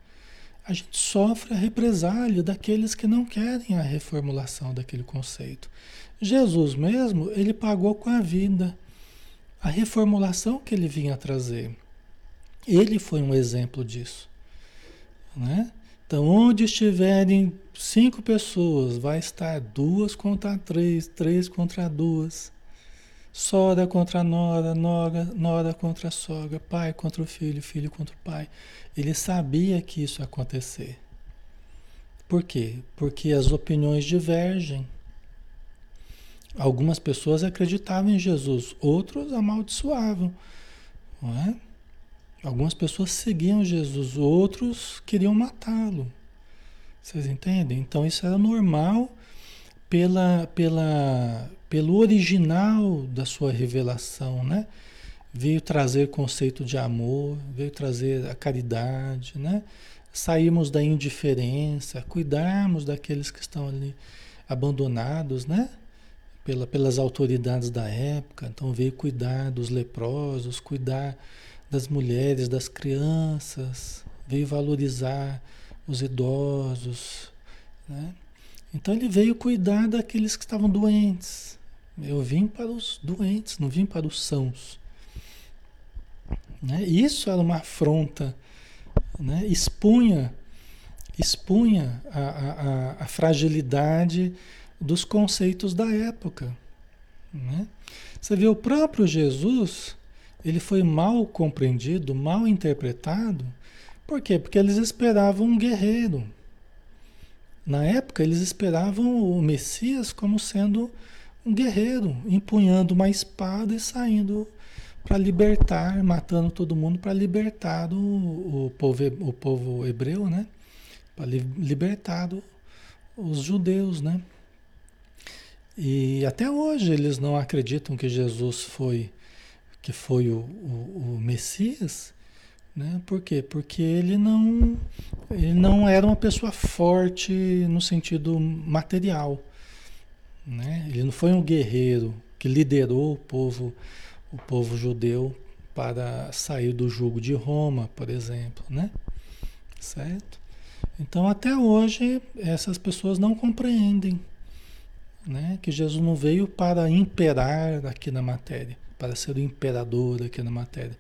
a gente sofre a represália daqueles que não querem a reformulação daquele conceito. Jesus mesmo, ele pagou com a vida a reformulação que ele vinha trazer. Ele foi um exemplo disso. Né? Então, onde estiverem cinco pessoas, vai estar duas contra três, três contra duas. Sogra contra nora, nora, nora contra sogra, pai contra o filho, filho contra o pai. Ele sabia que isso ia acontecer. Por quê? Porque as opiniões divergem. Algumas pessoas acreditavam em Jesus, outros amaldiçoavam. Não é? Algumas pessoas seguiam Jesus, outros queriam matá-lo. Vocês entendem? Então isso era normal pela, pela, pelo original da sua revelação, né? Veio trazer conceito de amor, veio trazer a caridade, né? Sairmos da indiferença, cuidarmos daqueles que estão ali abandonados, né? Pela, pelas autoridades da época. Então veio cuidar dos leprosos, cuidar das mulheres, das crianças, veio valorizar os idosos, né? Então ele veio cuidar daqueles que estavam doentes. Eu vim para os doentes, não vim para os sãos. Né? Isso era uma afronta, né? expunha, expunha a, a, a fragilidade dos conceitos da época. Né? Você vê o próprio Jesus, ele foi mal compreendido, mal interpretado. Por quê? Porque eles esperavam um guerreiro. Na época, eles esperavam o Messias como sendo um guerreiro, empunhando uma espada e saindo para libertar, matando todo mundo para libertar o, o, povo, o povo hebreu, né? Para libertar os judeus, né? E até hoje eles não acreditam que Jesus foi que foi o, o, o Messias, né? Por quê? Porque ele não, ele não era uma pessoa forte no sentido material. Né? Ele não foi um guerreiro que liderou o povo, o povo judeu para sair do jugo de Roma, por exemplo. Né? Certo? Então, até hoje, essas pessoas não compreendem né? que Jesus não veio para imperar aqui na matéria, para ser o imperador aqui na matéria.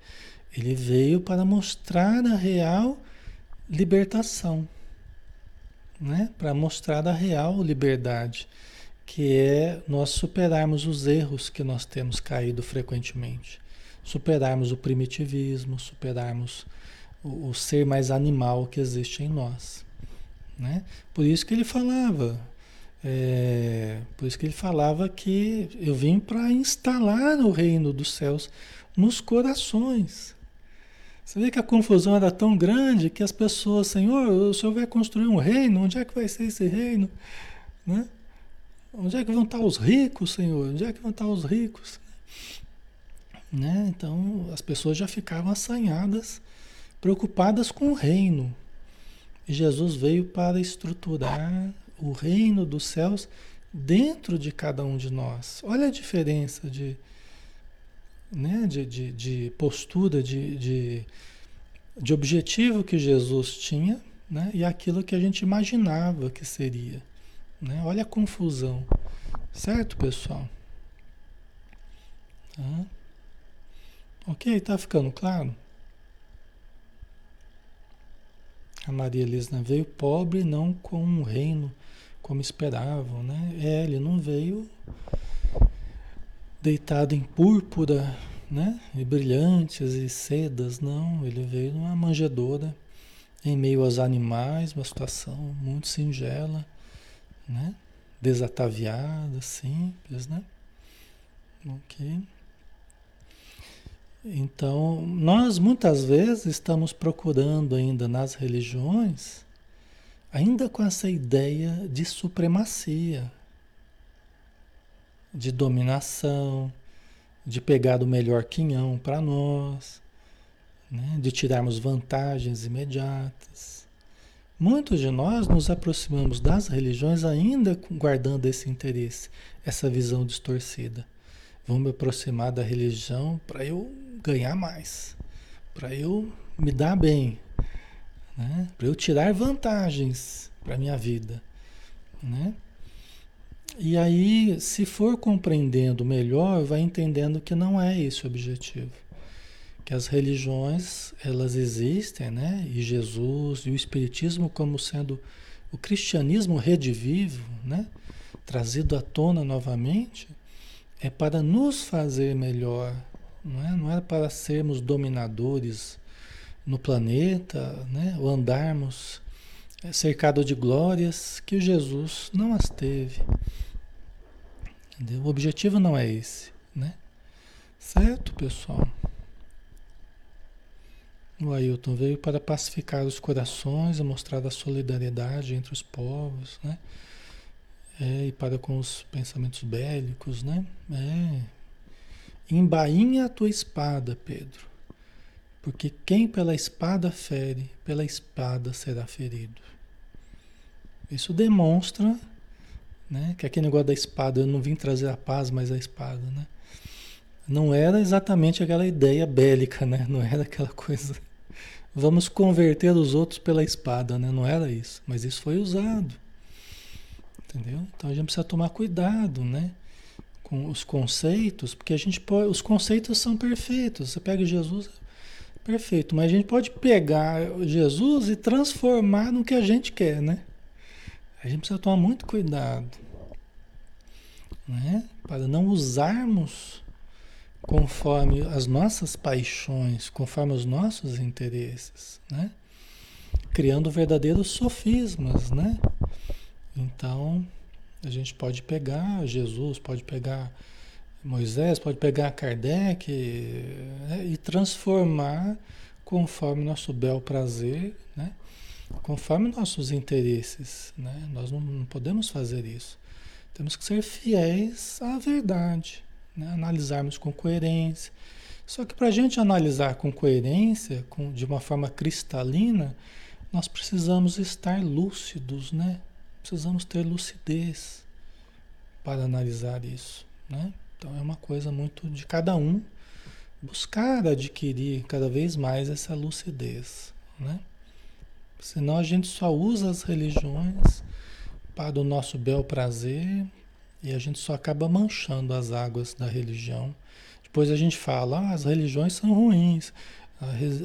Ele veio para mostrar a real libertação, né? para mostrar a real liberdade, que é nós superarmos os erros que nós temos caído frequentemente, superarmos o primitivismo, superarmos o, o ser mais animal que existe em nós. Né? Por isso que ele falava, é, por isso que ele falava que eu vim para instalar o reino dos céus nos corações. Você vê que a confusão era tão grande que as pessoas, Senhor, o Senhor vai construir um reino, onde é que vai ser esse reino? Né? Onde é que vão estar os ricos, Senhor? Onde é que vão estar os ricos? Né? Então as pessoas já ficavam assanhadas, preocupadas com o reino. E Jesus veio para estruturar o reino dos céus dentro de cada um de nós. Olha a diferença de, né, de, de, de postura, de, de, de objetivo que Jesus tinha né, e aquilo que a gente imaginava que seria. Né? Olha a confusão. Certo, pessoal? Tá? Ok, está ficando claro? A Maria Elisna veio pobre, não com um reino como esperavam, né? É, ele não veio deitado em púrpura, né? E brilhantes e sedas, não. Ele veio numa manjedoura em meio aos animais, uma situação muito singela, né? Desataviada, simples, né? Ok. Então, nós muitas vezes estamos procurando ainda nas religiões, ainda com essa ideia de supremacia, de dominação, de pegar o melhor quinhão para nós, né? de tirarmos vantagens imediatas. Muitos de nós nos aproximamos das religiões ainda guardando esse interesse, essa visão distorcida. Vamos me aproximar da religião para eu ganhar mais, para eu me dar bem, né? para eu tirar vantagens para minha vida. Né? E aí, se for compreendendo melhor, vai entendendo que não é esse o objetivo. Que as religiões, elas existem, né? E Jesus e o Espiritismo como sendo o cristianismo redivivo, né? Trazido à tona novamente, é para nos fazer melhor, não é? Não é para sermos dominadores no planeta, né? Ou andarmos cercado de glórias que Jesus não as teve. Entendeu? O objetivo não é esse, né? Certo, pessoal? O Ailton veio para pacificar os corações e mostrar a solidariedade entre os povos, né? É, e para com os pensamentos bélicos, né? É. Embainha a tua espada, Pedro. Porque quem pela espada fere, pela espada será ferido. Isso demonstra né, que aquele negócio da espada, eu não vim trazer a paz, mas a espada, né? Não era exatamente aquela ideia bélica, né? Não era aquela coisa. Vamos converter os outros pela espada, né? Não era isso. Mas isso foi usado. Entendeu? Então a gente precisa tomar cuidado, né? Com os conceitos, porque a gente pode. Os conceitos são perfeitos. Você pega Jesus, perfeito. Mas a gente pode pegar Jesus e transformar no que a gente quer, né? A gente precisa tomar muito cuidado, né? Para não usarmos conforme as nossas paixões, conforme os nossos interesses, né? Criando verdadeiros sofismas, né? Então, a gente pode pegar Jesus, pode pegar Moisés, pode pegar Kardec né? e transformar conforme nosso bel prazer, né? conforme nossos interesses. Né? Nós não, não podemos fazer isso. Temos que ser fiéis à verdade, né? analisarmos com coerência. Só que para a gente analisar com coerência, com, de uma forma cristalina, nós precisamos estar lúcidos, né? Precisamos ter lucidez para analisar isso, né? Então é uma coisa muito de cada um buscar adquirir cada vez mais essa lucidez, né? Senão a gente só usa as religiões para o nosso bel prazer e a gente só acaba manchando as águas da religião. Depois a gente fala, ah, as religiões são ruins.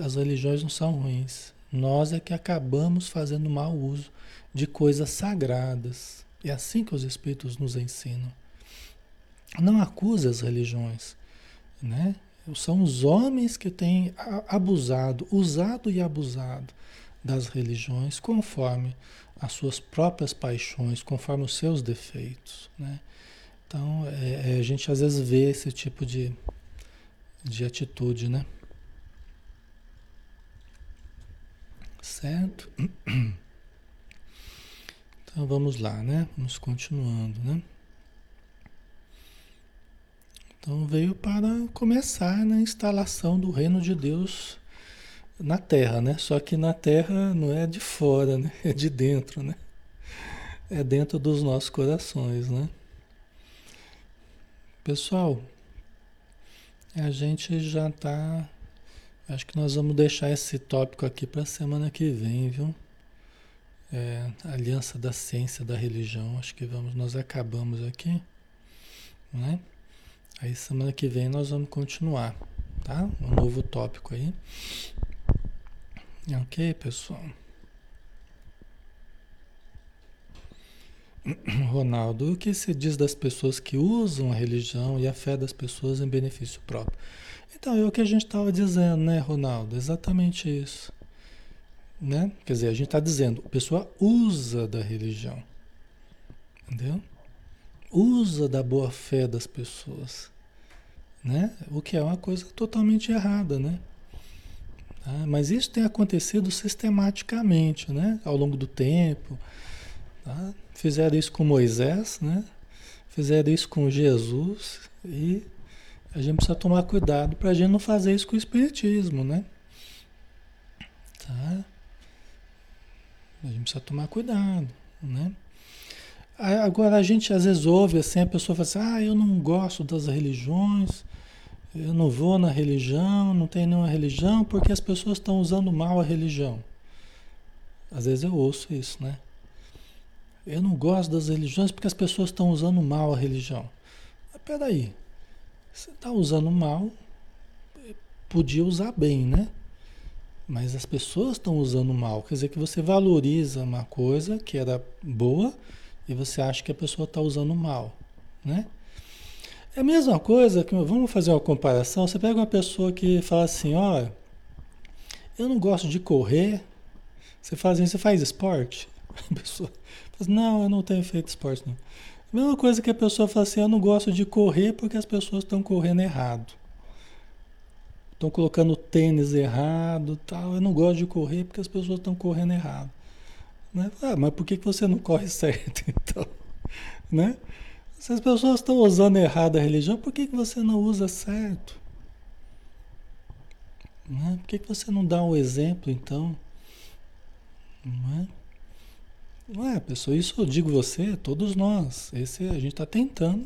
As religiões não são ruins. Nós é que acabamos fazendo mau uso de coisas sagradas. É assim que os espíritos nos ensinam. Não acuse as religiões, né? São os homens que têm abusado, usado e abusado das religiões conforme as suas próprias paixões, conforme os seus defeitos, né? Então, é, é, a gente às vezes vê esse tipo de, de atitude, né? Certo? Então vamos lá, né? Vamos continuando, né? Então veio para começar na instalação do reino de Deus na terra, né? Só que na terra não é de fora, né? É de dentro, né? É dentro dos nossos corações, né? Pessoal, a gente já tá. Acho que nós vamos deixar esse tópico aqui para semana que vem, viu? É, aliança da ciência da religião. Acho que vamos, nós acabamos aqui, né? Aí semana que vem nós vamos continuar, tá? Um novo tópico aí. Ok, pessoal. Ronaldo, o que se diz das pessoas que usam a religião e a fé das pessoas em benefício próprio? Então, é o que a gente estava dizendo, né, Ronaldo? Exatamente isso. Né? Quer dizer, a gente está dizendo, a pessoa usa da religião. Entendeu? Usa da boa fé das pessoas. Né? O que é uma coisa totalmente errada, né? Tá? Mas isso tem acontecido sistematicamente, né? Ao longo do tempo. Tá? Fizeram isso com Moisés, né? Fizeram isso com Jesus e a gente precisa tomar cuidado para a gente não fazer isso com o Espiritismo, né? Tá? A gente precisa tomar cuidado, né? Agora a gente às vezes ouve assim, a pessoa fala assim, ah, eu não gosto das religiões, eu não vou na religião, não tenho nenhuma religião, porque as pessoas estão usando mal a religião. Às vezes eu ouço isso, né? Eu não gosto das religiões porque as pessoas estão usando mal a religião. Mas peraí, você está usando mal, podia usar bem, né? Mas as pessoas estão usando mal. Quer dizer que você valoriza uma coisa que era boa e você acha que a pessoa está usando mal, né? É a mesma coisa que, vamos fazer uma comparação, você pega uma pessoa que fala assim, ó, eu não gosto de correr, você faz assim, você faz esporte? A pessoa fala não, eu não tenho feito esporte não. A mesma coisa que a pessoa fala assim, eu não gosto de correr porque as pessoas estão correndo errado. Estão colocando tênis errado tal. Eu não gosto de correr porque as pessoas estão correndo errado. Né? Ah, mas por que, você não corre certo então? né? Se as pessoas estão usando errado a religião, por que, você não usa certo? Né? Por que, você não dá o um exemplo, então? Não é? Não é, pessoal, isso eu digo você, todos nós. Esse a gente está tentando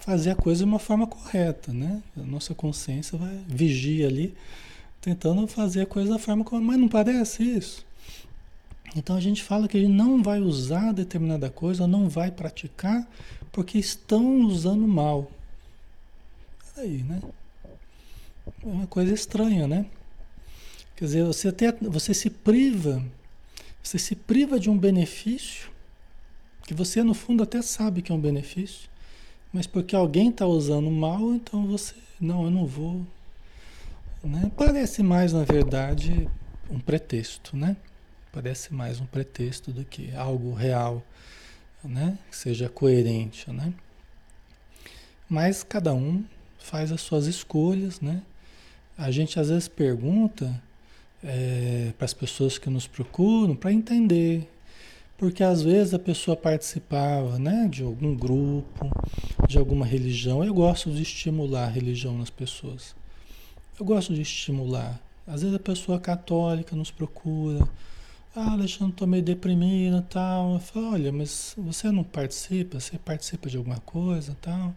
fazer a coisa de uma forma correta, né? A nossa consciência vai vigia ali, tentando fazer a coisa da forma correta, mas não parece isso. Então a gente fala que gente não vai usar determinada coisa, não vai praticar, porque estão usando mal. Aí, né? É uma coisa estranha, né? Quer dizer, você, até, você se priva, você se priva de um benefício, que você no fundo até sabe que é um benefício, mas porque alguém está usando mal, então você, não, eu não vou. Né? Parece mais, na verdade, um pretexto, né? Parece mais um pretexto do que algo real, né? Que seja coerente, né? Mas cada um faz as suas escolhas, né? A gente às vezes pergunta é, para as pessoas que nos procuram para entender, porque às vezes a pessoa participava, né, de algum grupo, de alguma religião. Eu gosto de estimular a religião nas pessoas. Eu gosto de estimular. Às vezes a pessoa católica nos procura ah, Alexandre, estou meio deprimido e tal. Eu falo, olha, mas você não participa? Você participa de alguma coisa tal?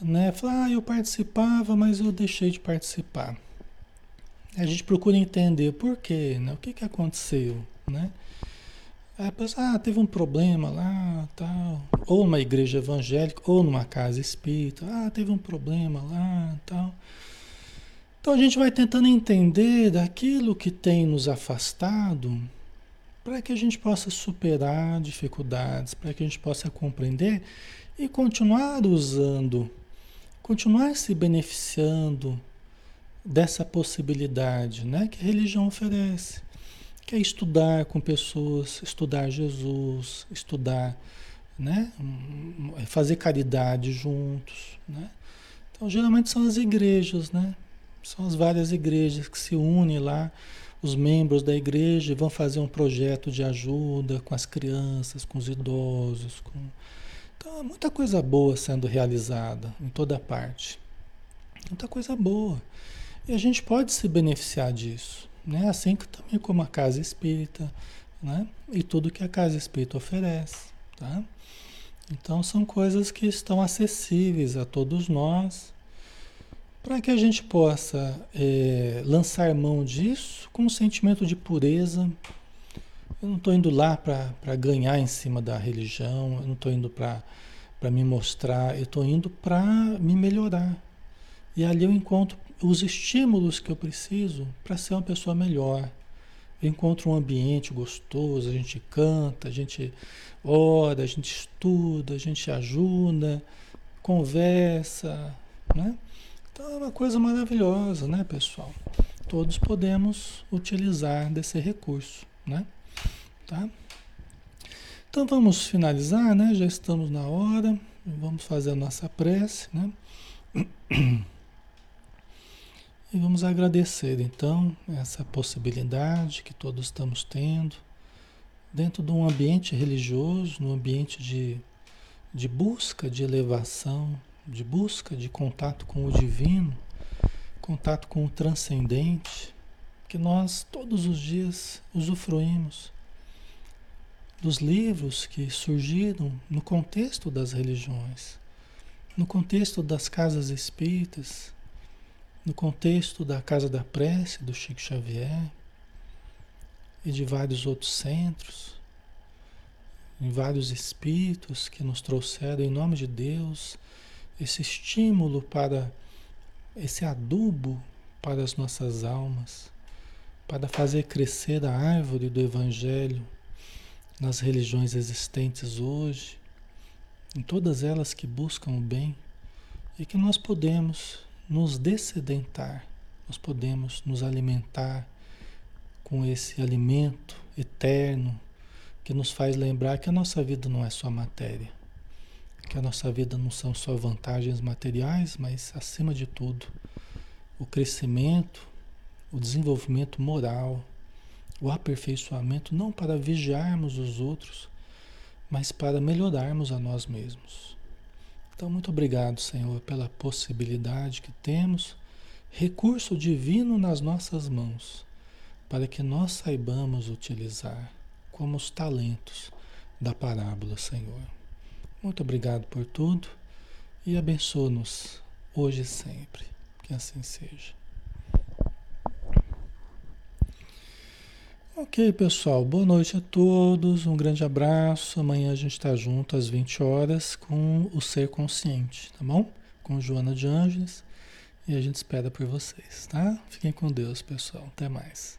Né? Fala, ah, eu participava, mas eu deixei de participar. A gente procura entender por quê, né? O que, que aconteceu, né? Aí a pessoa, ah, teve um problema lá, tal. Ou numa igreja evangélica, ou numa casa espírita. Ah, teve um problema lá, tal. Então a gente vai tentando entender daquilo que tem nos afastado para que a gente possa superar dificuldades, para que a gente possa compreender e continuar usando, continuar se beneficiando dessa possibilidade né, que a religião oferece, que é estudar com pessoas, estudar Jesus, estudar, né, fazer caridade juntos. Né? Então geralmente são as igrejas, né? São as várias igrejas que se unem lá, os membros da igreja vão fazer um projeto de ajuda com as crianças, com os idosos. Com... Então, muita coisa boa sendo realizada em toda parte. Muita coisa boa. E a gente pode se beneficiar disso. Né? Assim que também como a casa espírita, né? E tudo que a casa espírita oferece. Tá? Então são coisas que estão acessíveis a todos nós para que a gente possa é, lançar mão disso com um sentimento de pureza. Eu não estou indo lá para ganhar em cima da religião, eu não estou indo para me mostrar, eu estou indo para me melhorar. E ali eu encontro os estímulos que eu preciso para ser uma pessoa melhor. Eu encontro um ambiente gostoso, a gente canta, a gente ora, a gente estuda, a gente ajuda, conversa, né? Então é uma coisa maravilhosa, né, pessoal? Todos podemos utilizar desse recurso, né? Tá? Então vamos finalizar, né? Já estamos na hora. Vamos fazer a nossa prece, né? E vamos agradecer então essa possibilidade que todos estamos tendo dentro de um ambiente religioso, num ambiente de, de busca de elevação, de busca de contato com o divino, contato com o transcendente, que nós todos os dias usufruímos dos livros que surgiram no contexto das religiões, no contexto das casas espíritas, no contexto da Casa da Prece do Chico Xavier e de vários outros centros, em vários espíritos que nos trouxeram em nome de Deus esse estímulo para esse adubo para as nossas almas, para fazer crescer a árvore do Evangelho nas religiões existentes hoje, em todas elas que buscam o bem, e que nós podemos nos descedentar, nós podemos nos alimentar com esse alimento eterno que nos faz lembrar que a nossa vida não é só matéria que a nossa vida não são só vantagens materiais, mas acima de tudo, o crescimento, o desenvolvimento moral, o aperfeiçoamento, não para vigiarmos os outros, mas para melhorarmos a nós mesmos. Então, muito obrigado, Senhor, pela possibilidade que temos, recurso divino nas nossas mãos, para que nós saibamos utilizar como os talentos da parábola, Senhor. Muito obrigado por tudo e abençoa-nos hoje e sempre. Que assim seja. Ok, pessoal. Boa noite a todos. Um grande abraço. Amanhã a gente está junto às 20 horas com o Ser Consciente, tá bom? Com Joana de Ângeles. E a gente espera por vocês, tá? Fiquem com Deus, pessoal. Até mais.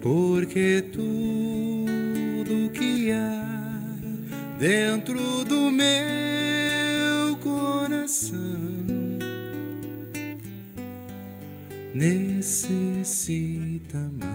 Porque tudo que há dentro do meu coração necessita mais